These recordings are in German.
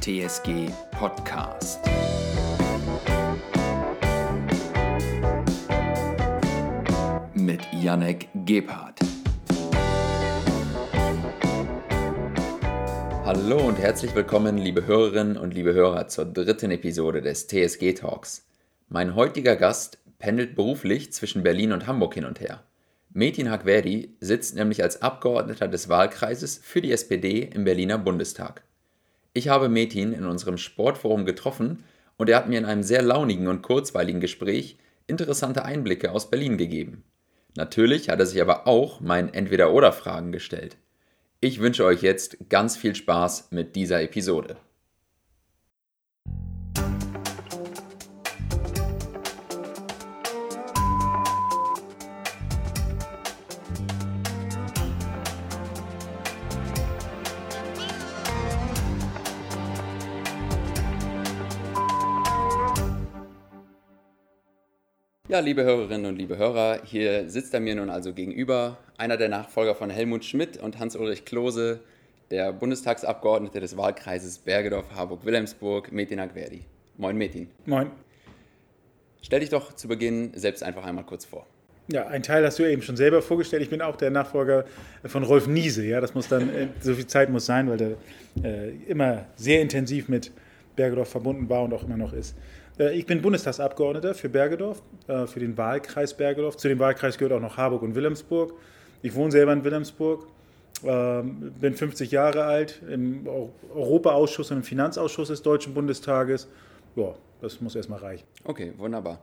TSG Podcast. Mit Janek Gebhardt. Hallo und herzlich willkommen, liebe Hörerinnen und liebe Hörer, zur dritten Episode des TSG Talks. Mein heutiger Gast pendelt beruflich zwischen Berlin und Hamburg hin und her. Metin Hagverdi sitzt nämlich als Abgeordneter des Wahlkreises für die SPD im Berliner Bundestag. Ich habe Metin in unserem Sportforum getroffen und er hat mir in einem sehr launigen und kurzweiligen Gespräch interessante Einblicke aus Berlin gegeben. Natürlich hat er sich aber auch meinen Entweder-Oder-Fragen gestellt. Ich wünsche euch jetzt ganz viel Spaß mit dieser Episode. Ja, liebe Hörerinnen und liebe Hörer, hier sitzt er mir nun also gegenüber, einer der Nachfolger von Helmut Schmidt und Hans-Ulrich Klose, der Bundestagsabgeordnete des Wahlkreises Bergedorf-Harburg-Wilhelmsburg, Metin Agverdi. Moin Metin. Moin. Stell dich doch zu Beginn selbst einfach einmal kurz vor. Ja, ein Teil hast du eben schon selber vorgestellt. Ich bin auch der Nachfolger von Rolf Niese. Ja, das muss dann, äh, so viel Zeit muss sein, weil der äh, immer sehr intensiv mit Bergedorf verbunden war und auch immer noch ist. Äh, ich bin Bundestagsabgeordneter für Bergedorf, äh, für den Wahlkreis Bergedorf. Zu dem Wahlkreis gehört auch noch Harburg und Wilhelmsburg. Ich wohne selber in Wilhelmsburg, ähm, bin 50 Jahre alt, im Europaausschuss und im Finanzausschuss des Deutschen Bundestages. Ja, das muss erstmal reichen. Okay, wunderbar.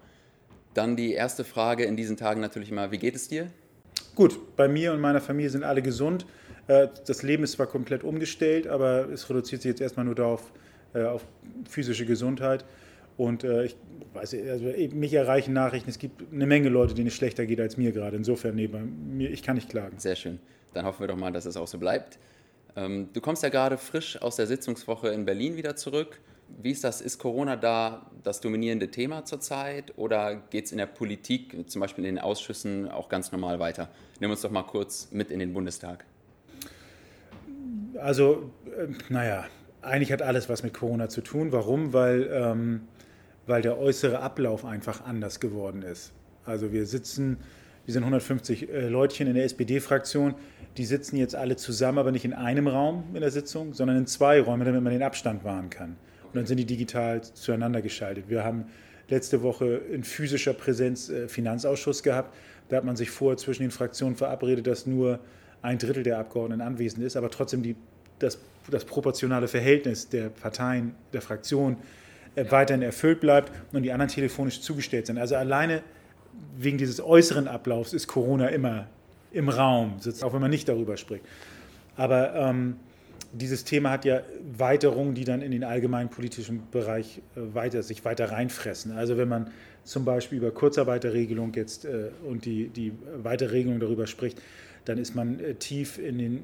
Dann die erste Frage in diesen Tagen natürlich mal, wie geht es dir? Gut, bei mir und meiner Familie sind alle gesund. Äh, das Leben ist zwar komplett umgestellt, aber es reduziert sich jetzt erstmal nur darauf, auf physische Gesundheit. Und äh, ich weiß, also mich erreichen Nachrichten, es gibt eine Menge Leute, denen es schlechter geht als mir gerade. Insofern, nee, mir, ich kann nicht klagen. Sehr schön. Dann hoffen wir doch mal, dass es auch so bleibt. Ähm, du kommst ja gerade frisch aus der Sitzungswoche in Berlin wieder zurück. Wie ist das? Ist Corona da das dominierende Thema zurzeit oder geht es in der Politik, zum Beispiel in den Ausschüssen, auch ganz normal weiter? Nimm uns doch mal kurz mit in den Bundestag. Also, äh, naja, eigentlich hat alles was mit Corona zu tun. Warum? Weil ähm, weil der äußere Ablauf einfach anders geworden ist. Also wir sitzen, wir sind 150 äh, Leutchen in der SPD-Fraktion, die sitzen jetzt alle zusammen, aber nicht in einem Raum in der Sitzung, sondern in zwei Räumen, damit man den Abstand wahren kann. Und dann sind die digital zueinander geschaltet. Wir haben letzte Woche in physischer Präsenz äh, Finanzausschuss gehabt. Da hat man sich vorher zwischen den Fraktionen verabredet, dass nur ein Drittel der Abgeordneten anwesend ist, aber trotzdem die, das, das proportionale Verhältnis der Parteien, der Fraktionen weiterhin erfüllt bleibt und die anderen telefonisch zugestellt sind. Also alleine wegen dieses äußeren Ablaufs ist Corona immer im Raum, auch wenn man nicht darüber spricht. Aber ähm, dieses Thema hat ja Weiterungen, die dann in den allgemeinen politischen Bereich äh, weiter, sich weiter reinfressen. Also wenn man zum Beispiel über Kurzarbeiterregelung jetzt äh, und die, die Weiterregelung darüber spricht, dann ist man äh, tief in den,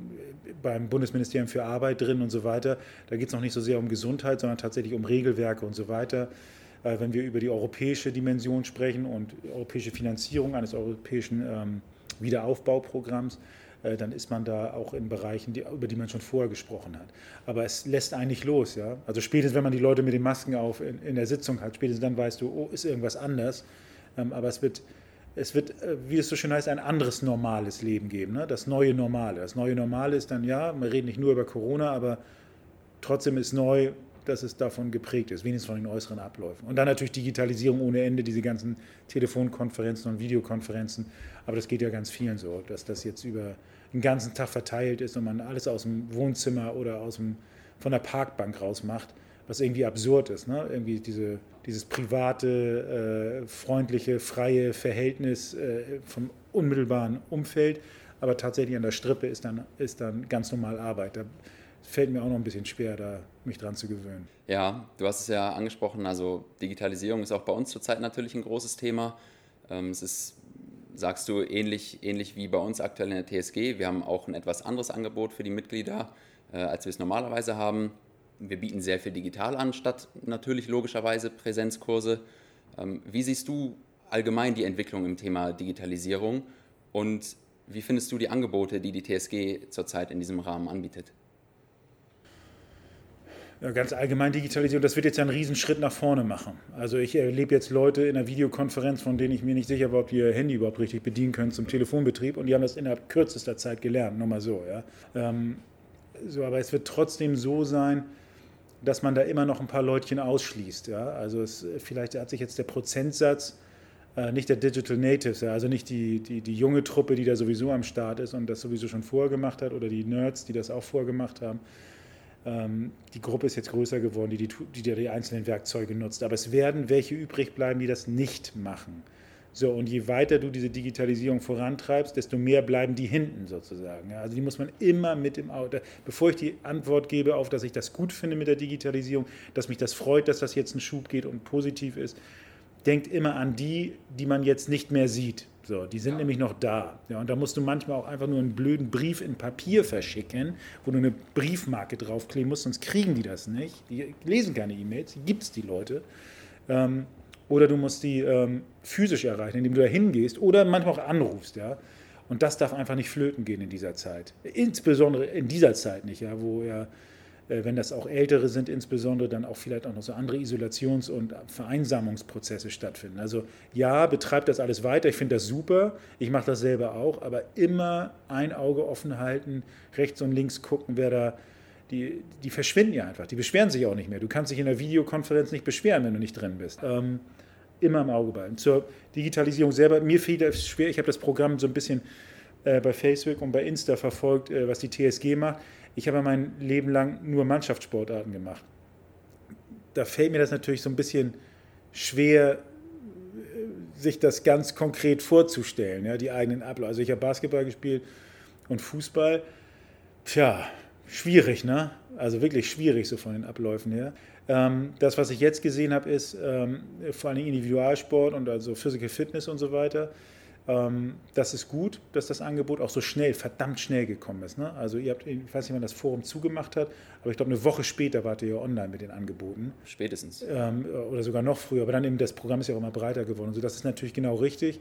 beim Bundesministerium für Arbeit drin und so weiter. Da geht es noch nicht so sehr um Gesundheit, sondern tatsächlich um Regelwerke und so weiter. Äh, wenn wir über die europäische Dimension sprechen und europäische Finanzierung eines europäischen ähm, Wiederaufbauprogramms, äh, dann ist man da auch in Bereichen, die, über die man schon vorher gesprochen hat. Aber es lässt eigentlich los. Ja? Also spätestens, wenn man die Leute mit den Masken auf in, in der Sitzung hat, spätestens dann weißt du, oh, ist irgendwas anders. Ähm, aber es wird es wird, äh, wie es so schön heißt, ein anderes normales Leben geben, ne? das neue Normale. Das neue Normale ist dann, ja, wir reden nicht nur über Corona, aber trotzdem ist neu, dass es davon geprägt ist, wenigstens von den äußeren Abläufen. Und dann natürlich Digitalisierung ohne Ende, diese ganzen Telefonkonferenzen und Videokonferenzen. Aber das geht ja ganz vielen so, dass das jetzt über den ganzen Tag verteilt ist und man alles aus dem Wohnzimmer oder aus dem, von der Parkbank raus macht was irgendwie absurd ist. Ne? Irgendwie diese, dieses private, äh, freundliche, freie Verhältnis äh, vom unmittelbaren Umfeld, aber tatsächlich an der Strippe ist dann, ist dann ganz normal Arbeit. Da fällt mir auch noch ein bisschen schwer, da mich dran zu gewöhnen. Ja, du hast es ja angesprochen, also Digitalisierung ist auch bei uns zurzeit natürlich ein großes Thema. Ähm, es ist, sagst du, ähnlich, ähnlich wie bei uns aktuell in der TSG. Wir haben auch ein etwas anderes Angebot für die Mitglieder, äh, als wir es normalerweise haben wir bieten sehr viel digital an, statt natürlich logischerweise Präsenzkurse. Ähm, wie siehst du allgemein die Entwicklung im Thema Digitalisierung und wie findest du die Angebote, die die TSG zurzeit in diesem Rahmen anbietet? Ganz allgemein Digitalisierung, das wird jetzt einen Riesenschritt nach vorne machen. Also ich erlebe jetzt Leute in einer Videokonferenz, von denen ich mir nicht sicher war, ob die ihr Handy überhaupt richtig bedienen können zum Telefonbetrieb und die haben das innerhalb kürzester Zeit gelernt, nur mal so. Ja. Ähm, so aber es wird trotzdem so sein, dass man da immer noch ein paar Leutchen ausschließt. Ja. Also es, vielleicht hat sich jetzt der Prozentsatz äh, nicht der Digital Natives, ja, also nicht die, die, die junge Truppe, die da sowieso am Start ist und das sowieso schon vorher gemacht hat oder die Nerds, die das auch vorher gemacht haben ähm, die Gruppe ist jetzt größer geworden, die die, die die einzelnen Werkzeuge nutzt. Aber es werden welche übrig bleiben, die das nicht machen. So, und je weiter du diese Digitalisierung vorantreibst, desto mehr bleiben die hinten sozusagen. Also die muss man immer mit im Auge. Bevor ich die Antwort gebe auf, dass ich das gut finde mit der Digitalisierung, dass mich das freut, dass das jetzt ein Schub geht und positiv ist, denkt immer an die, die man jetzt nicht mehr sieht. So, die sind ja. nämlich noch da. Ja, und da musst du manchmal auch einfach nur einen blöden Brief in Papier verschicken, wo du eine Briefmarke draufkleben musst, sonst kriegen die das nicht. Die lesen keine E-Mails, die gibt es die Leute. Ähm, oder du musst die ähm, physisch erreichen, indem du da hingehst oder manchmal auch anrufst. Ja? Und das darf einfach nicht flöten gehen in dieser Zeit. Insbesondere in dieser Zeit nicht, ja, wo ja äh, wenn das auch Ältere sind, insbesondere dann auch vielleicht auch noch so andere Isolations- und Vereinsamungsprozesse stattfinden. Also ja, betreibt das alles weiter, ich finde das super, ich mache das selber auch, aber immer ein Auge offen halten, rechts und links gucken, wer da, die, die verschwinden ja einfach, die beschweren sich auch nicht mehr. Du kannst dich in der Videokonferenz nicht beschweren, wenn du nicht drin bist. Ähm, immer im Auge behalten. Zur Digitalisierung selber, mir fiel das schwer, ich habe das Programm so ein bisschen äh, bei Facebook und bei Insta verfolgt, äh, was die TSG macht ich habe mein Leben lang nur Mannschaftssportarten gemacht. Da fällt mir das natürlich so ein bisschen schwer, sich das ganz konkret vorzustellen, ja, die eigenen Abläufe. Also ich habe Basketball gespielt und Fußball. Tja, schwierig, ne? Also wirklich schwierig so von den Abläufen her. Ähm, das, was ich jetzt gesehen habe, ist ähm, vor allem Individualsport und also Physical Fitness und so weiter. Ähm, das ist gut, dass das Angebot auch so schnell, verdammt schnell gekommen ist. Ne? Also ihr habt, ich weiß nicht, wann das Forum zugemacht hat, aber ich glaube, eine Woche später wart ihr ja online mit den Angeboten. Spätestens. Ähm, oder sogar noch früher. Aber dann eben das Programm ist ja auch immer breiter geworden. Also das ist natürlich genau richtig,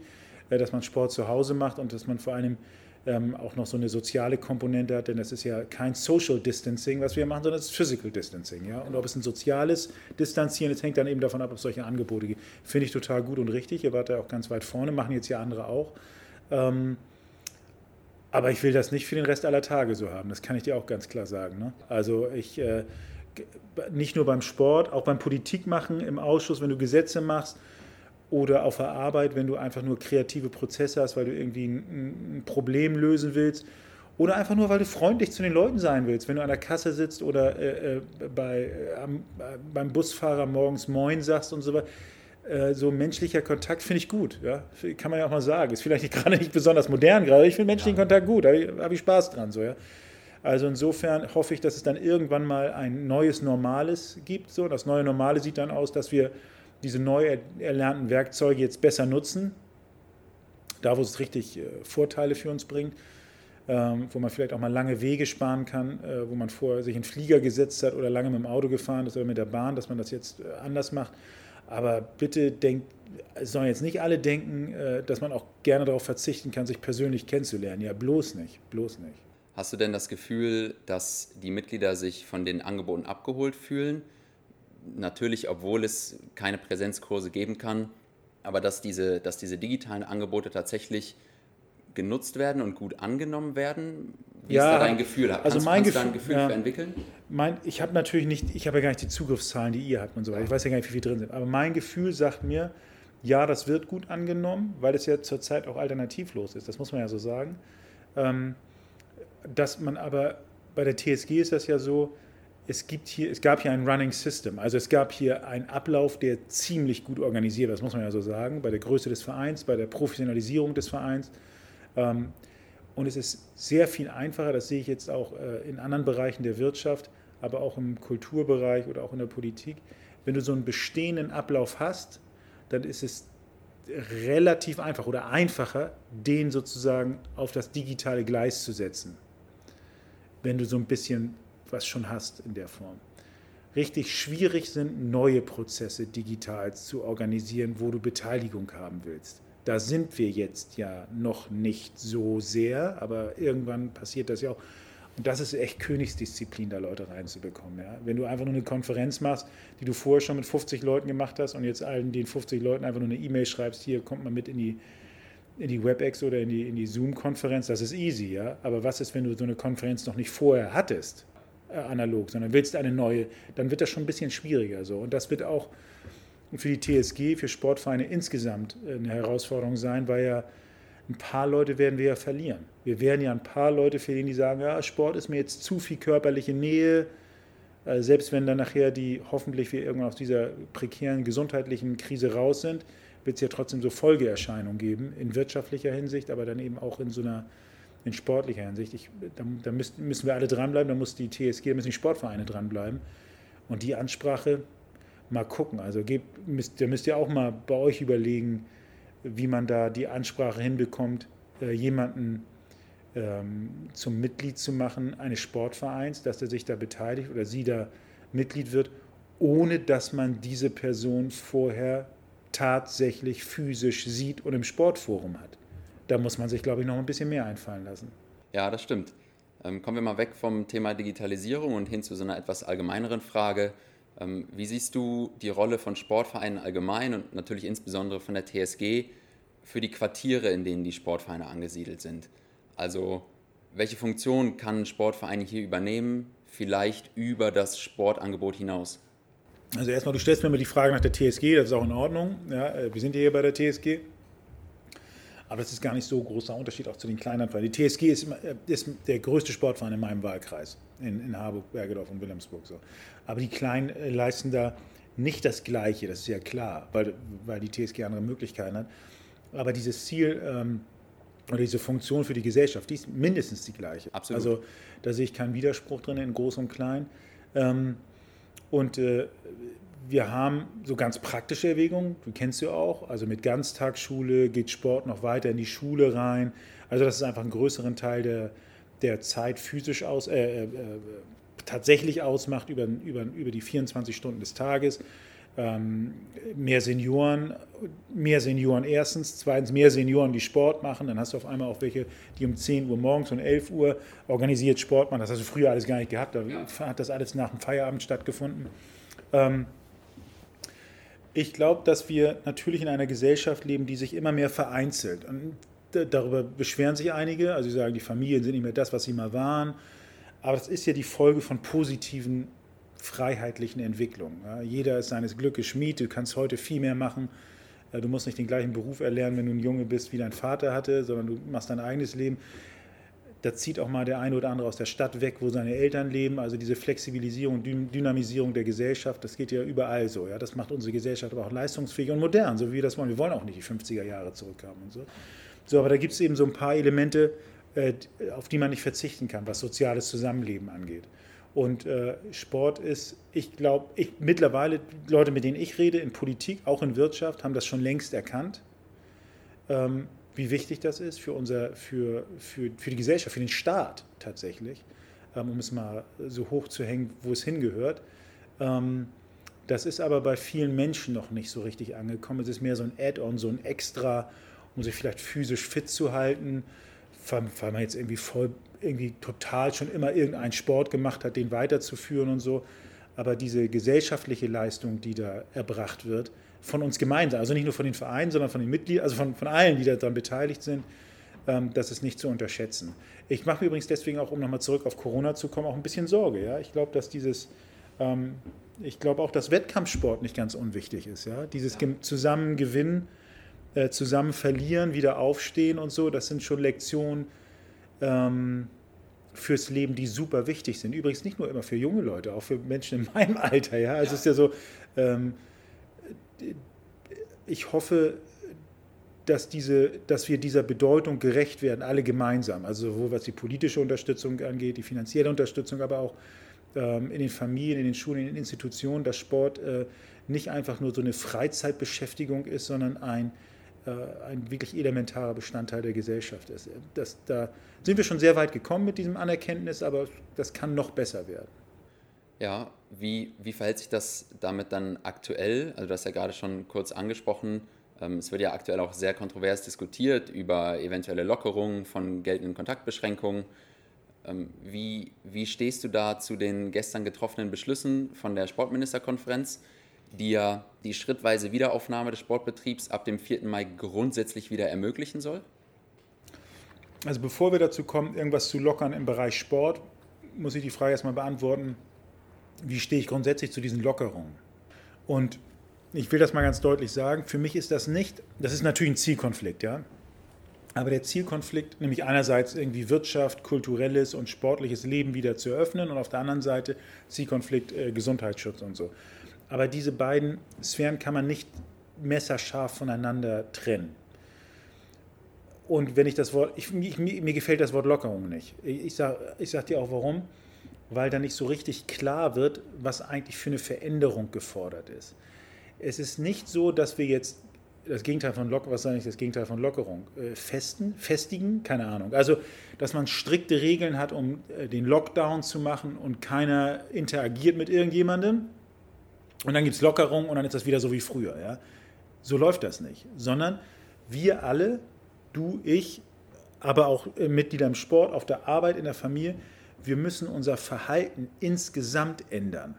äh, dass man Sport zu Hause macht und dass man vor allem ähm, auch noch so eine soziale Komponente hat, denn das ist ja kein Social Distancing, was wir machen, sondern es ist Physical Distancing. Ja? Und ob es ein soziales Distanzieren ist, hängt dann eben davon ab, ob es solche Angebote gibt. Finde ich total gut und richtig. Ihr wart da auch ganz weit vorne, machen jetzt ja andere auch. Ähm, aber ich will das nicht für den Rest aller Tage so haben, das kann ich dir auch ganz klar sagen. Ne? Also ich, äh, nicht nur beim Sport, auch beim Politikmachen im Ausschuss, wenn du Gesetze machst, oder auf der Arbeit, wenn du einfach nur kreative Prozesse hast, weil du irgendwie ein, ein, Problem lösen willst oder einfach nur, weil du freundlich zu den Leuten sein willst, wenn du an der Kasse sitzt oder äh, äh bei, äh, am, beim Busfahrer morgens Moin sagst und so weiter. Äh, so menschlicher Kontakt finde ich gut, ja? kann man ja auch mal sagen. Ist vielleicht gerade nicht besonders modern gerade, ich finde menschlichen ja. Kontakt gut, da habe hab ich Spaß dran. So, ja? Also insofern hoffe ich, dass es dann irgendwann mal ein neues Normales gibt. So. Das neue Normale sieht dann aus, dass wir diese neu erlernten Werkzeuge jetzt besser nutzen, da wo es richtig äh, Vorteile für uns bringt, ähm, wo man vielleicht auch mal lange Wege sparen kann, äh, wo man vorher sich in Flieger gesetzt hat oder lange mit dem Auto gefahren ist oder mit der Bahn, dass man das jetzt äh, anders macht. Aber bitte denkt, sollen jetzt nicht alle denken, dass man auch gerne darauf verzichten kann, sich persönlich kennenzulernen. Ja, bloß nicht, bloß nicht. Hast du denn das Gefühl, dass die Mitglieder sich von den Angeboten abgeholt fühlen? Natürlich, obwohl es keine Präsenzkurse geben kann, aber dass diese, dass diese digitalen Angebote tatsächlich genutzt werden und gut angenommen werden? Wie ja, ist da dein Gefühl? Kannst, also mein kannst Gefühl, du Gefühl ja, für entwickeln? Mein, ich habe natürlich nicht, ich habe ja gar nicht die Zugriffszahlen, die ihr habt und so weiter. Ich weiß ja gar nicht, wie viele drin sind. Aber mein Gefühl sagt mir, ja, das wird gut angenommen, weil es ja zurzeit auch alternativlos ist. Das muss man ja so sagen. Ähm, dass man aber bei der TSG ist das ja so, es, gibt hier, es gab hier ein Running System. Also es gab hier einen Ablauf, der ziemlich gut organisiert war, das muss man ja so sagen, bei der Größe des Vereins, bei der Professionalisierung des Vereins. Ähm, und es ist sehr viel einfacher, das sehe ich jetzt auch äh, in anderen Bereichen der Wirtschaft, aber auch im Kulturbereich oder auch in der Politik. Wenn du so einen bestehenden Ablauf hast, dann ist es relativ einfach oder einfacher, den sozusagen auf das digitale Gleis zu setzen. Wenn du so ein bisschen was schon hast in der Form. Richtig schwierig sind neue Prozesse digital zu organisieren, wo du Beteiligung haben willst. Da sind wir jetzt ja noch nicht so sehr, aber irgendwann passiert das ja auch. Und das ist echt Königsdisziplin, da Leute reinzubekommen. Ja? Wenn du einfach nur eine Konferenz machst, die du vorher schon mit 50 Leuten gemacht hast und jetzt allen den 50 Leuten einfach nur eine E-Mail schreibst, hier kommt man mit in die, in die WebEx oder in die, in die Zoom-Konferenz, das ist easy. Ja? Aber was ist, wenn du so eine Konferenz noch nicht vorher hattest, analog, sondern willst eine neue, dann wird das schon ein bisschen schwieriger. So. Und das wird auch für die TSG, für Sportvereine insgesamt äh, eine Herausforderung sein, weil ja ein paar Leute werden wir ja verlieren. Wir werden ja ein paar Leute verlieren, die sagen, ja, Sport ist mir jetzt zu viel körperliche Nähe. Äh, selbst wenn dann nachher die hoffentlich wir irgendwann aus dieser prekären gesundheitlichen Krise raus sind, wird es ja trotzdem so Folgeerscheinungen geben, in wirtschaftlicher Hinsicht, aber dann eben auch in so einer in sportlicher Hinsicht. Ich, da, da müssen, müssen wir alle dranbleiben, da muss die TSG, da müssen die Sportvereine dranbleiben. Und die Ansprache, mal gucken. Also gebt, müsst, da müsst ihr auch mal bei euch überlegen, wie man da die Ansprache hinbekommt, äh, jemanden ähm, zum Mitglied zu machen eines Sportvereins, dass er sich da beteiligt oder sie da Mitglied wird, ohne dass man diese Person vorher tatsächlich physisch sieht und im Sportforum hat. Da muss man sich, glaube ich, noch ein bisschen mehr einfallen lassen. Ja, das stimmt. Ähm, kommen wir mal weg vom Thema Digitalisierung und hin zu so einer etwas allgemeineren Frage. Ähm, wie siehst du die Rolle von Sportvereinen allgemein und natürlich insbesondere von der TSG für die Quartiere, in denen die Sportvereine angesiedelt sind? Also welche Funktion kann ein Sportverein hier übernehmen, vielleicht über das Sportangebot hinaus? Also erstmal, du stellst mir mal die Frage nach der TSG, das ist auch in Ordnung. Ja, äh, wir sind hier bei der TSG. Aber das ist gar nicht so großer Unterschied auch zu den kleineren Vereinen. Die TSG ist, äh, ist der größte Sportverein in meinem Wahlkreis, in, in Harburg, Bergedorf und Wilhelmsburg. So. Aber die Kleinen äh, leisten da nicht das Gleiche, das ist ja klar, weil, weil die TSG andere Möglichkeiten hat. Aber dieses Ziel ähm, oder diese Funktion für die Gesellschaft, die ist mindestens die gleiche. Absolut. Also da sehe ich keinen Widerspruch drin in Groß und Klein. Ähm, und äh, wir haben so ganz praktische Erwägungen, du kennst du auch, also mit Ganztagsschule geht Sport noch weiter in die Schule rein. Also das ist einfach einen größeren Teil der, der Zeit physisch aus, äh, äh, tatsächlich ausmacht über, über, über die 24 Stunden des Tages. Ähm, mehr Senioren, mehr Senioren erstens, zweitens mehr Senioren, die Sport machen, dann hast du auf einmal auch welche, die um 10 Uhr morgens und 11 Uhr organisiert Sport machen. Das hast du früher alles gar nicht gehabt, da hat das alles nach dem Feierabend stattgefunden. Ähm, ich glaube, dass wir natürlich in einer Gesellschaft leben, die sich immer mehr vereinzelt. Und darüber beschweren sich einige. Also sie sagen, die Familien sind nicht mehr das, was sie mal waren. Aber das ist ja die Folge von positiven freiheitlichen Entwicklungen. Ja, jeder ist seines Glückes Schmied. Du kannst heute viel mehr machen. Du musst nicht den gleichen Beruf erlernen, wenn du ein Junge bist, wie dein Vater hatte, sondern du machst dein eigenes Leben da zieht auch mal der eine oder andere aus der Stadt weg, wo seine Eltern leben. Also diese Flexibilisierung, Dynamisierung der Gesellschaft, das geht ja überall so. Ja? Das macht unsere Gesellschaft aber auch leistungsfähig und modern, so wie wir das wollen. Wir wollen auch nicht die 50er Jahre zurückhaben und so. So, aber da gibt es eben so ein paar Elemente, äh, auf die man nicht verzichten kann, was soziales Zusammenleben angeht. Und äh, Sport ist, ich glaube, ich, mittlerweile, Leute, mit denen ich rede, in Politik, auch in Wirtschaft, haben das schon längst erkannt. Ähm, wie wichtig das ist für, unser, für, für, für die Gesellschaft, für den Staat tatsächlich, ähm, um es mal so hoch zu hängen, wo es hingehört. Ähm, das ist aber bei vielen Menschen noch nicht so richtig angekommen. Es ist mehr so ein Add-on, so ein Extra, um sich vielleicht physisch fit zu halten, weil man jetzt irgendwie voll, irgendwie total schon immer irgendeinen Sport gemacht hat, den weiterzuführen und so. Aber diese gesellschaftliche Leistung, die da erbracht wird, von uns gemeinsam, also nicht nur von den Vereinen, sondern von den Mitgliedern, also von, von allen, die daran beteiligt sind, ähm, das ist nicht zu unterschätzen. Ich mache mir übrigens deswegen auch, um nochmal zurück auf Corona zu kommen, auch ein bisschen Sorge. Ja? Ich glaube, dass dieses, ähm, ich glaube auch, dass Wettkampfsport nicht ganz unwichtig ist. Ja? Dieses ja. zusammen gewinnen, äh, zusammen verlieren, wieder aufstehen und so, das sind schon Lektionen ähm, fürs Leben, die super wichtig sind. Übrigens nicht nur immer für junge Leute, auch für Menschen in meinem Alter. Ja? Also ja. es ist ja so, ähm, ich hoffe, dass, diese, dass wir dieser Bedeutung gerecht werden, alle gemeinsam. Also sowohl was die politische Unterstützung angeht, die finanzielle Unterstützung, aber auch ähm, in den Familien, in den Schulen, in den Institutionen, dass Sport äh, nicht einfach nur so eine Freizeitbeschäftigung ist, sondern ein, äh, ein wirklich elementarer Bestandteil der Gesellschaft ist. Das, da sind wir schon sehr weit gekommen mit diesem Anerkenntnis, aber das kann noch besser werden. Ja, wie, wie verhält sich das damit dann aktuell? Also du hast ja gerade schon kurz angesprochen, ähm, es wird ja aktuell auch sehr kontrovers diskutiert über eventuelle Lockerungen von geltenden Kontaktbeschränkungen. Ähm, wie, wie stehst du da zu den gestern getroffenen Beschlüssen von der Sportministerkonferenz, die ja die schrittweise Wiederaufnahme des Sportbetriebs ab dem 4. Mai grundsätzlich wieder ermöglichen soll? Also bevor wir dazu kommen, irgendwas zu lockern im Bereich Sport, muss ich die Frage erstmal beantworten, wie stehe ich grundsätzlich zu diesen Lockerungen? Und ich will das mal ganz deutlich sagen, für mich ist das nicht, das ist natürlich ein Zielkonflikt, ja. Aber der Zielkonflikt, nämlich einerseits irgendwie Wirtschaft, kulturelles und sportliches Leben wieder zu eröffnen und auf der anderen Seite Zielkonflikt äh, Gesundheitsschutz und so. Aber diese beiden Sphären kann man nicht messerscharf voneinander trennen. Und wenn ich das Wort, ich, ich, mir gefällt das Wort Lockerung nicht. Ich sage ich sag dir auch warum, weil da nicht so richtig klar wird, was eigentlich für eine Veränderung gefordert ist. Es ist nicht so, dass wir jetzt das Gegenteil von Lockerung, was eigentlich das Gegenteil von Lockerung? Äh, festen, festigen? Keine Ahnung. Also, dass man strikte Regeln hat, um äh, den Lockdown zu machen und keiner interagiert mit irgendjemandem. Und dann gibt es Lockerung und dann ist das wieder so wie früher. Ja? So läuft das nicht. Sondern wir alle, du, ich, aber auch äh, Mitglieder im Sport, auf der Arbeit, in der Familie, wir müssen unser Verhalten insgesamt ändern.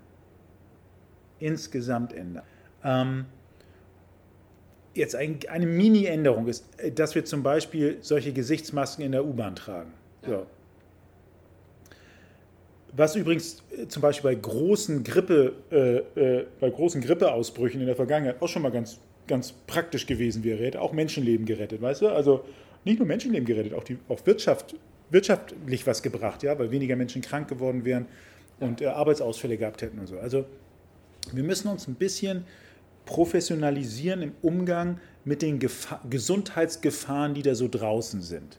Insgesamt ändern. Ähm, jetzt ein, eine Mini-Änderung ist, äh, dass wir zum Beispiel solche Gesichtsmasken in der U-Bahn tragen. So. Was übrigens äh, zum Beispiel bei großen Grippe, äh, äh, bei großen Grippeausbrüchen in der Vergangenheit auch schon mal ganz, ganz praktisch gewesen wäre, hätte auch Menschenleben gerettet, weißt du? Also nicht nur Menschenleben gerettet, auch die auch Wirtschaft, wirtschaftlich was gebracht, ja, weil weniger Menschen krank geworden wären und äh, Arbeitsausfälle gehabt hätten und so. Also wir müssen uns ein bisschen professionalisieren im Umgang mit den Gefahr Gesundheitsgefahren, die da so draußen sind.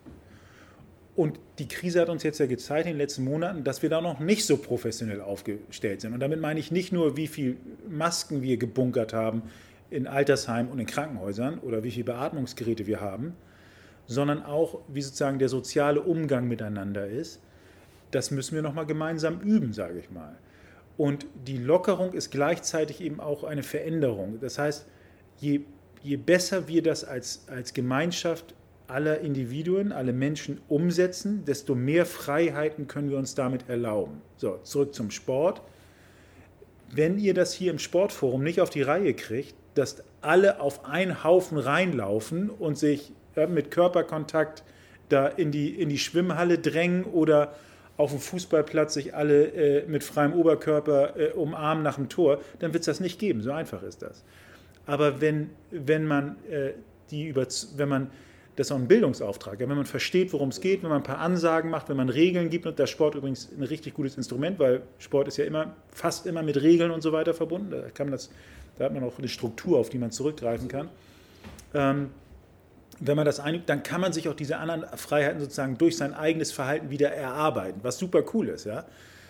Und die Krise hat uns jetzt ja gezeigt in den letzten Monaten, dass wir da noch nicht so professionell aufgestellt sind. Und damit meine ich nicht nur, wie viele Masken wir gebunkert haben in Altersheimen und in Krankenhäusern oder wie viele Beatmungsgeräte wir haben, sondern auch, wie sozusagen der soziale Umgang miteinander ist. Das müssen wir nochmal gemeinsam üben, sage ich mal. Und die Lockerung ist gleichzeitig eben auch eine Veränderung. Das heißt, je, je besser wir das als, als Gemeinschaft aller Individuen, alle Menschen umsetzen, desto mehr Freiheiten können wir uns damit erlauben. So, zurück zum Sport. Wenn ihr das hier im Sportforum nicht auf die Reihe kriegt, dass alle auf einen Haufen reinlaufen und sich mit Körperkontakt da in die, in die Schwimmhalle drängen oder auf dem Fußballplatz sich alle äh, mit freiem Oberkörper äh, umarmen nach dem Tor, dann wird es das nicht geben. So einfach ist das. Aber wenn, wenn man äh, die über, wenn man das ist auch ein Bildungsauftrag. Ja, wenn man versteht, worum es geht, wenn man ein paar Ansagen macht, wenn man Regeln gibt, und der Sport übrigens ein richtig gutes Instrument, weil Sport ist ja immer, fast immer mit Regeln und so weiter verbunden. Da, kann man das, da hat man auch eine Struktur, auf die man zurückgreifen kann. Ähm, wenn man das einübt, dann kann man sich auch diese anderen Freiheiten sozusagen durch sein eigenes Verhalten wieder erarbeiten, was super cool ist, ja.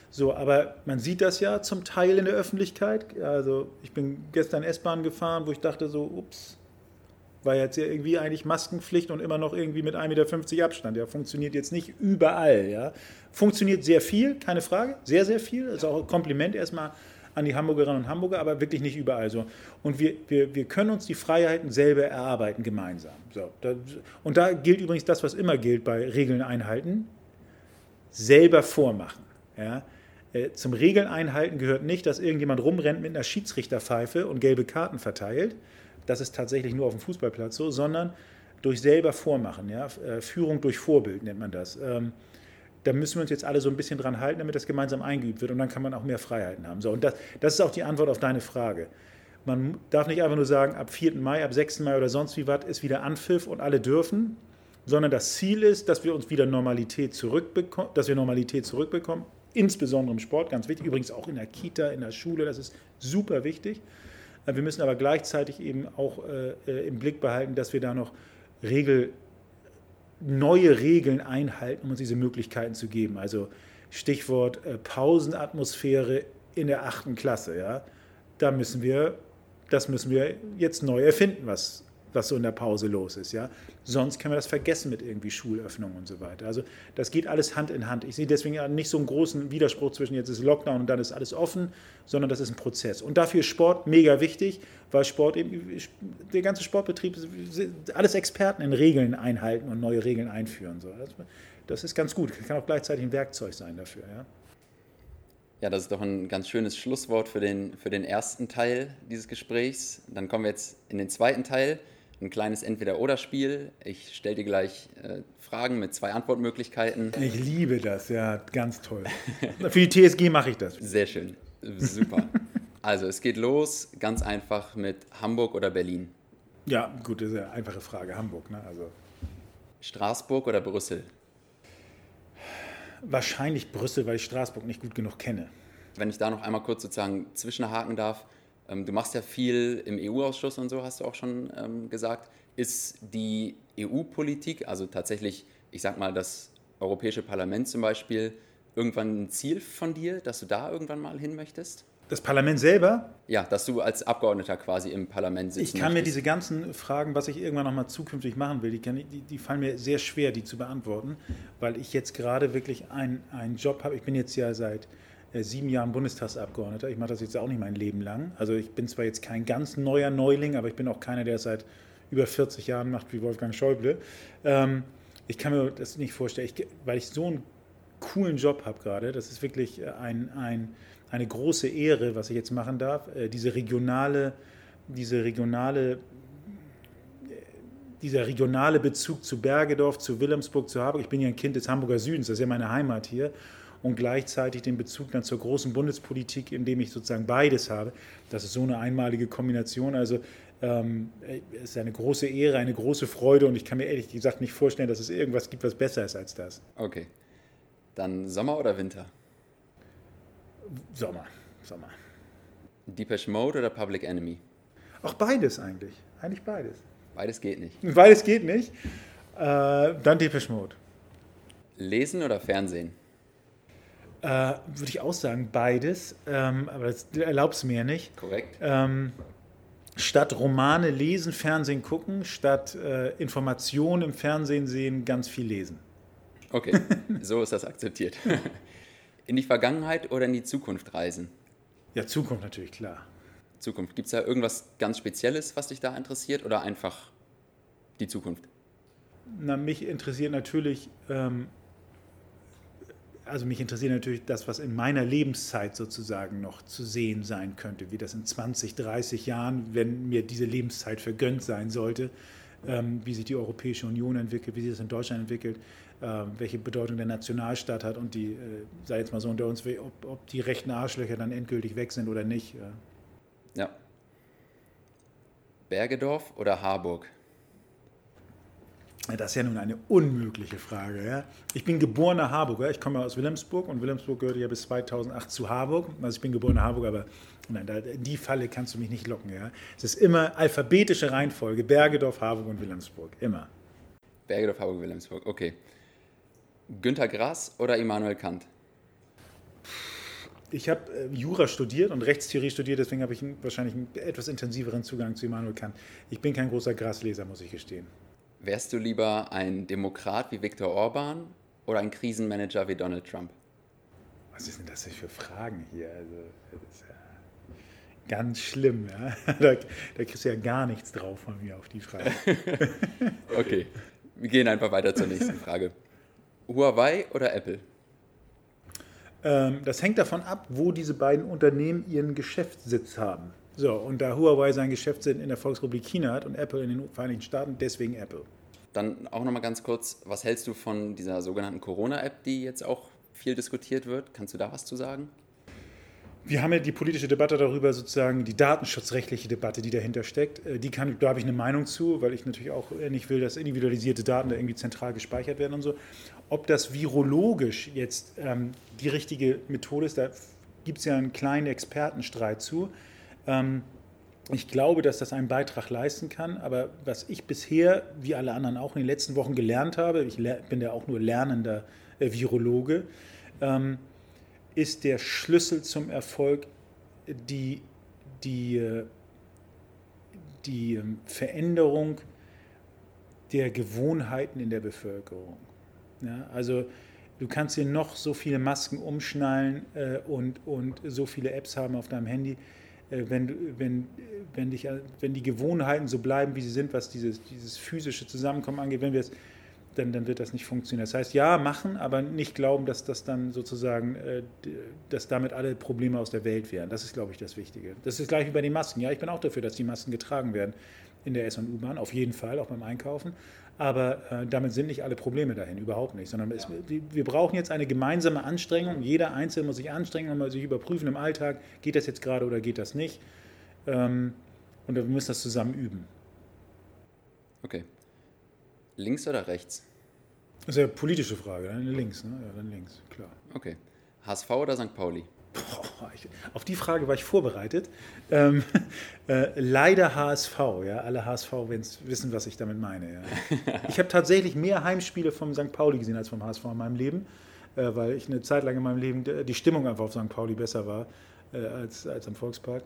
So, aber man sieht das ja zum Teil in der Öffentlichkeit. Also ich bin gestern S-Bahn gefahren, wo ich dachte so, ups, war jetzt ja irgendwie eigentlich Maskenpflicht und immer noch irgendwie mit 1,50 Meter Abstand. Ja, funktioniert jetzt nicht überall. Ja. Funktioniert sehr viel, keine Frage, sehr, sehr viel. Ist auch ein Kompliment erstmal an die Hamburgerinnen und Hamburger, aber wirklich nicht überall so. Und wir, wir, wir können uns die Freiheiten selber erarbeiten, gemeinsam. So, da, und da gilt übrigens das, was immer gilt bei Regeln einhalten, selber vormachen. Ja. Äh, zum Regeln einhalten gehört nicht, dass irgendjemand rumrennt mit einer Schiedsrichterpfeife und gelbe Karten verteilt. Das ist tatsächlich nur auf dem Fußballplatz so, sondern durch selber Vormachen. Ja. Äh, Führung durch Vorbild nennt man das. Da müssen wir uns jetzt alle so ein bisschen dran halten, damit das gemeinsam eingeübt wird und dann kann man auch mehr Freiheiten haben. So, und das, das ist auch die Antwort auf deine Frage. Man darf nicht einfach nur sagen, ab 4. Mai, ab 6. Mai oder sonst wie was ist wieder Anpfiff und alle dürfen, sondern das Ziel ist, dass wir uns wieder Normalität zurückbekommen, dass wir Normalität zurückbekommen, insbesondere im Sport, ganz wichtig, übrigens auch in der Kita, in der Schule, das ist super wichtig. Wir müssen aber gleichzeitig eben auch äh, im Blick behalten, dass wir da noch Regel, neue Regeln einhalten, um uns diese Möglichkeiten zu geben. Also Stichwort äh, Pausenatmosphäre in der achten Klasse. Ja? Da müssen wir, das müssen wir jetzt neu erfinden, was, was so in der Pause los ist. Ja? Sonst können wir das vergessen mit irgendwie Schulöffnungen und so weiter. Also das geht alles Hand in Hand. Ich sehe deswegen nicht so einen großen Widerspruch zwischen jetzt ist Lockdown und dann ist alles offen, sondern das ist ein Prozess. Und dafür ist Sport mega wichtig, weil Sport eben, der ganze Sportbetrieb, alles Experten in Regeln einhalten und neue Regeln einführen. So. Das, ist ganz gut. Kann auch gleichzeitig ein Werkzeug sein dafür. Ja? Ja, das ist doch ein ganz schönes Schlusswort für den, für den ersten Teil dieses Gesprächs. Dann kommen wir jetzt in den zweiten Teil, ein kleines Entweder-Oder-Spiel. Ich stelle dir gleich äh, Fragen mit zwei Antwortmöglichkeiten. Ich liebe das, ja, ganz toll. Für die TSG mache ich das. Sehr schön, super. also es geht los, ganz einfach mit Hamburg oder Berlin. Ja, gut, das ist eine einfache Frage. Hamburg, ne? Also. Straßburg oder Brüssel? Wahrscheinlich Brüssel, weil ich Straßburg nicht gut genug kenne. Wenn ich da noch einmal kurz sozusagen zwischenhaken darf, du machst ja viel im EU-Ausschuss und so, hast du auch schon ähm, gesagt. Ist die EU-Politik, also tatsächlich, ich sag mal, das Europäische Parlament zum Beispiel, irgendwann ein Ziel von dir, dass du da irgendwann mal hin möchtest? Das Parlament selber? Ja, dass du als Abgeordneter quasi im Parlament sitzt. Ich kann möchtest. mir diese ganzen Fragen, was ich irgendwann noch mal zukünftig machen will, die, die, die, fallen mir sehr schwer, die zu beantworten, weil ich jetzt gerade wirklich einen, Job habe. Ich bin jetzt ja seit sieben Jahren Bundestagsabgeordneter. Ich mache das jetzt auch nicht mein Leben lang. Also ich bin zwar jetzt kein ganz neuer Neuling, aber ich bin auch keiner, der es seit über 40 Jahren macht wie Wolfgang Schäuble. Ähm, ich kann mir das nicht vorstellen, ich, weil ich so einen coolen Job habe gerade. Das ist wirklich ein, ein eine große Ehre, was ich jetzt machen darf, äh, diese regionale, diese regionale, dieser regionale Bezug zu Bergedorf, zu Wilhelmsburg, zu Harburg. Ich bin ja ein Kind des Hamburger Südens, das ist ja meine Heimat hier. Und gleichzeitig den Bezug dann zur großen Bundespolitik, indem ich sozusagen beides habe. Das ist so eine einmalige Kombination. Also ähm, es ist eine große Ehre, eine große Freude und ich kann mir ehrlich gesagt nicht vorstellen, dass es irgendwas gibt, was besser ist als das. Okay. Dann Sommer oder Winter? Sommer. Sommer. Depeche Mode oder Public Enemy? Auch beides eigentlich. Eigentlich beides. Beides geht nicht. Beides geht nicht. Äh, dann Depeche Mode. Lesen oder Fernsehen? Äh, Würde ich auch sagen, beides. Ähm, aber das erlaubt es mir nicht. Korrekt. Ähm, statt Romane lesen, Fernsehen gucken, statt äh, Informationen im Fernsehen sehen, ganz viel lesen. Okay, so ist das akzeptiert. In die Vergangenheit oder in die Zukunft reisen? Ja, Zukunft natürlich, klar. Zukunft. Gibt es da irgendwas ganz Spezielles, was dich da interessiert oder einfach die Zukunft? Na, mich interessiert natürlich, ähm, also mich interessiert natürlich das, was in meiner Lebenszeit sozusagen noch zu sehen sein könnte, wie das in 20, 30 Jahren, wenn mir diese Lebenszeit vergönnt sein sollte, ähm, wie sich die Europäische Union entwickelt, wie sich das in Deutschland entwickelt, äh, welche Bedeutung der Nationalstaat hat und die, äh, sei jetzt mal so unter uns, ob, ob die rechten Arschlöcher dann endgültig weg sind oder nicht. Ja. Bergedorf oder Harburg? Das ist ja nun eine unmögliche Frage. Ja? Ich bin geborener Harburger, ich komme aus Wilhelmsburg und Wilhelmsburg gehörte ja bis 2008 zu Harburg. Also ich bin geborener Harburger, aber nein, da, in die Falle kannst du mich nicht locken. Ja? Es ist immer alphabetische Reihenfolge, Bergedorf, Harburg und Wilhelmsburg, immer. Bergedorf, Harburg, Wilhelmsburg, okay. Günter Grass oder Immanuel Kant? Ich habe äh, Jura studiert und Rechtstheorie studiert, deswegen habe ich wahrscheinlich einen etwas intensiveren Zugang zu Immanuel Kant. Ich bin kein großer Grassleser, muss ich gestehen. Wärst du lieber ein Demokrat wie Viktor Orban oder ein Krisenmanager wie Donald Trump? Was ist denn das für Fragen hier? Also, das ist ja ganz schlimm. Ja? Da, da kriegst du ja gar nichts drauf von mir auf die Frage. okay, wir gehen einfach weiter zur nächsten Frage. Huawei oder Apple? Ähm, das hängt davon ab, wo diese beiden Unternehmen ihren Geschäftssitz haben. So, und da Huawei seinen Geschäftssitz in der Volksrepublik China hat und Apple in den Vereinigten Staaten, deswegen Apple. Dann auch nochmal ganz kurz, was hältst du von dieser sogenannten Corona-App, die jetzt auch viel diskutiert wird? Kannst du da was zu sagen? Wir haben ja die politische Debatte darüber, sozusagen die datenschutzrechtliche Debatte, die dahinter steckt. Äh, die kann, da habe ich eine Meinung zu, weil ich natürlich auch nicht will, dass individualisierte Daten da irgendwie zentral gespeichert werden und so. Ob das virologisch jetzt ähm, die richtige Methode ist, da gibt es ja einen kleinen Expertenstreit zu. Ähm, ich glaube, dass das einen Beitrag leisten kann, aber was ich bisher, wie alle anderen auch in den letzten Wochen gelernt habe, ich bin ja auch nur lernender äh, Virologe, ähm, ist der Schlüssel zum Erfolg die, die, die ähm, Veränderung der Gewohnheiten in der Bevölkerung. Ja, also du kannst dir noch so viele Masken umschnallen äh, und, und so viele Apps haben auf deinem Handy. Äh, wenn, wenn, wenn, dich, wenn die Gewohnheiten so bleiben, wie sie sind, was dieses, dieses physische Zusammenkommen angeht, wenn wir es dann, dann wird das nicht funktionieren. Das heißt, ja, machen, aber nicht glauben, dass das dann sozusagen, äh, dass damit alle Probleme aus der Welt wären. Das ist, glaube ich, das Wichtige. Das ist gleich wie bei den Masken. Ja, ich bin auch dafür, dass die Masken getragen werden in der S- und U-Bahn, auf jeden Fall, auch beim Einkaufen. Aber äh, damit sind nicht alle Probleme dahin, überhaupt nicht. Sondern es, wir brauchen jetzt eine gemeinsame Anstrengung. Jeder Einzelne muss sich anstrengen und mal sich überprüfen im Alltag, geht das jetzt gerade oder geht das nicht. Ähm, und wir müssen das zusammen üben. Okay. Links oder rechts? Das ist ja eine politische Frage, dann links, ne? Ja, dann links, klar. Okay. HSV oder St. Pauli? Boah, ich, auf die Frage war ich vorbereitet. Ähm, äh, leider HSV, ja. Alle HSV wissen, was ich damit meine. Ja. Ich habe tatsächlich mehr Heimspiele vom St. Pauli gesehen als vom HSV in meinem Leben, äh, weil ich eine Zeit lang in meinem Leben die Stimmung einfach auf St. Pauli besser war äh, als, als am Volkspark.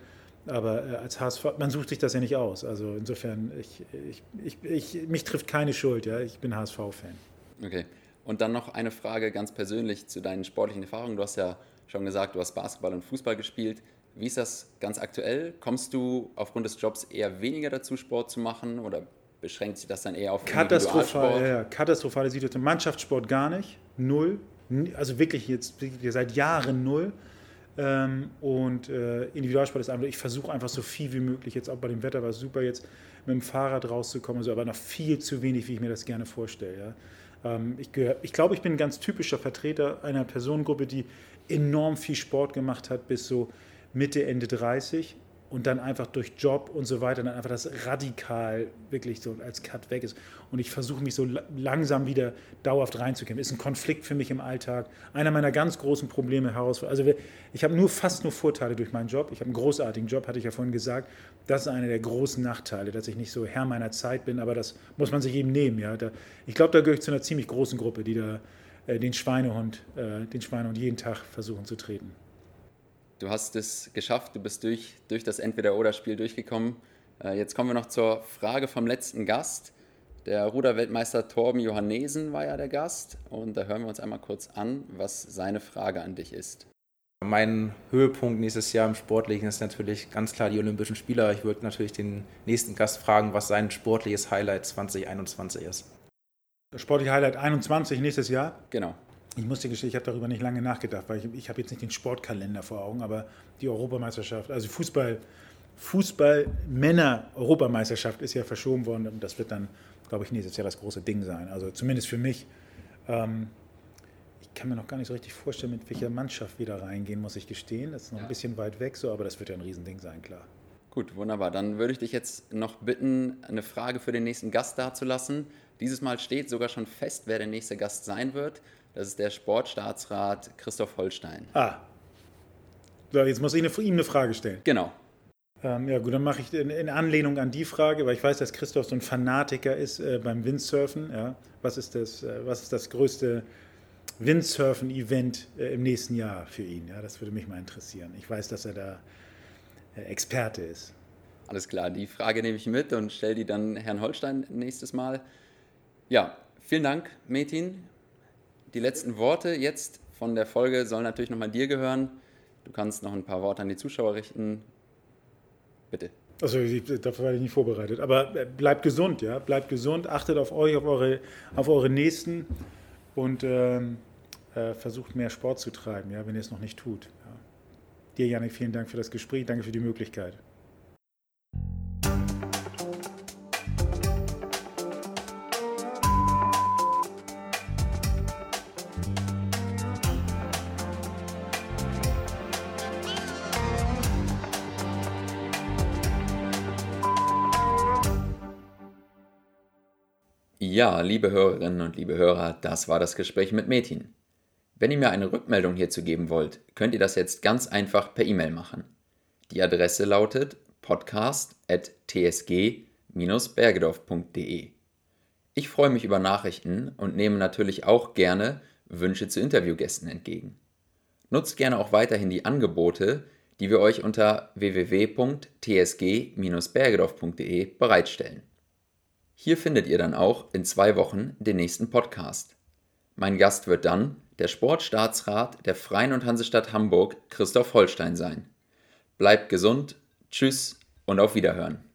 Aber äh, als HSV, man sucht sich das ja nicht aus. Also insofern, ich, ich, ich mich trifft keine Schuld. Ja. Ich bin HSV-Fan. Okay. Und dann noch eine Frage ganz persönlich zu deinen sportlichen Erfahrungen. Du hast ja schon gesagt, du hast Basketball und Fußball gespielt. Wie ist das ganz aktuell? Kommst du aufgrund des Jobs eher weniger dazu, Sport zu machen oder beschränkt sich das dann eher auf Katastrophal, ja, katastrophale Situation. Mannschaftssport gar nicht, null. Also wirklich jetzt seit Jahren null. Ähm, und äh, Individualsport ist einfach, ich versuche einfach so viel wie möglich, jetzt auch bei dem Wetter war es super, jetzt mit dem Fahrrad rauszukommen, also, aber noch viel zu wenig, wie ich mir das gerne vorstelle. Ja. Ähm, ich, ich glaube, ich bin ein ganz typischer Vertreter einer Personengruppe, die enorm viel Sport gemacht hat bis so Mitte, Ende 30 und dann einfach durch Job und so weiter dann einfach das radikal wirklich so als Cut weg ist. Und ich versuche mich so langsam wieder dauerhaft reinzukämpfen. Ist ein Konflikt für mich im Alltag. Einer meiner ganz großen Probleme heraus. Also ich habe nur fast nur Vorteile durch meinen Job. Ich habe einen großartigen Job, hatte ich ja vorhin gesagt. Das ist einer der großen Nachteile, dass ich nicht so Herr meiner Zeit bin, aber das muss man sich eben nehmen. Ja. Ich glaube, da gehöre ich zu einer ziemlich großen Gruppe, die da den Schweinehund, äh, den Schweinehund jeden Tag versuchen zu treten. Du hast es geschafft, du bist durch, durch das Entweder-Oder-Spiel durchgekommen. Äh, jetzt kommen wir noch zur Frage vom letzten Gast. Der Ruderweltmeister Torben Johannesen war ja der Gast und da hören wir uns einmal kurz an, was seine Frage an dich ist. Mein Höhepunkt nächstes Jahr im Sportlichen ist natürlich ganz klar die Olympischen Spiele. Ich würde natürlich den nächsten Gast fragen, was sein sportliches Highlight 2021 ist. Sportliche Highlight 21 nächstes Jahr? Genau. Ich muss dir gestehen, ich habe darüber nicht lange nachgedacht, weil ich, ich habe jetzt nicht den Sportkalender vor Augen, aber die Europameisterschaft, also Fußball, Fußball-Männer-Europameisterschaft ist ja verschoben worden und das wird dann, glaube ich, nächstes Jahr das große Ding sein. Also zumindest für mich. Ähm, ich kann mir noch gar nicht so richtig vorstellen, mit welcher Mannschaft wir da reingehen, muss ich gestehen. Das ist noch ja. ein bisschen weit weg so, aber das wird ja ein Riesending sein, klar. Gut, wunderbar. Dann würde ich dich jetzt noch bitten, eine Frage für den nächsten Gast dazulassen. Dieses Mal steht sogar schon fest, wer der nächste Gast sein wird. Das ist der Sportstaatsrat Christoph Holstein. Ah. So, jetzt muss ich eine, ihm eine Frage stellen. Genau. Ähm, ja, gut, dann mache ich in, in, Anlehnung an die Frage, weil ich weiß, dass Christoph so ein Fanatiker ist äh, beim Windsurfen. Ja? Was, ist das, äh, was ist das größte Windsurfen-Event äh, im nächsten Jahr für ihn? Ja? Das würde mich mal interessieren. Ich weiß, dass er da Experte ist. Alles klar, die Frage nehme ich mit und stelle die dann Herrn Holstein nächstes Mal. Ja, vielen Dank, Metin, die letzten Worte jetzt von der Folge sollen natürlich nochmal dir gehören. Du kannst noch ein paar Worte an die Zuschauer richten. Bitte. Also dafür war ich nicht vorbereitet. Aber äh, bleibt gesund, ja. Bleibt gesund, achtet auf euch, auf eure, auf eure Nächsten und ähm, äh, versucht mehr Sport zu treiben, ja, wenn ihr es noch nicht tut. Dir, Janik, vielen Dank für das Gespräch, danke für die Möglichkeit. Ja, liebe Hörerinnen und liebe Hörer, das war das Gespräch mit Metin. Wenn ihr mir eine Rückmeldung hierzu geben wollt, könnt ihr das jetzt ganz einfach per E-Mail machen. Die Adresse lautet podcast.tsg-bergedorf.de. Ich freue mich über Nachrichten und nehme natürlich auch gerne Wünsche zu Interviewgästen entgegen. Nutzt gerne auch weiterhin die Angebote, die wir euch unter www.tsg-bergedorf.de bereitstellen. Hier findet ihr dann auch in zwei Wochen den nächsten Podcast. Mein Gast wird dann der Sportstaatsrat der Freien und Hansestadt Hamburg, Christoph Holstein, sein. Bleibt gesund, tschüss und auf Wiederhören.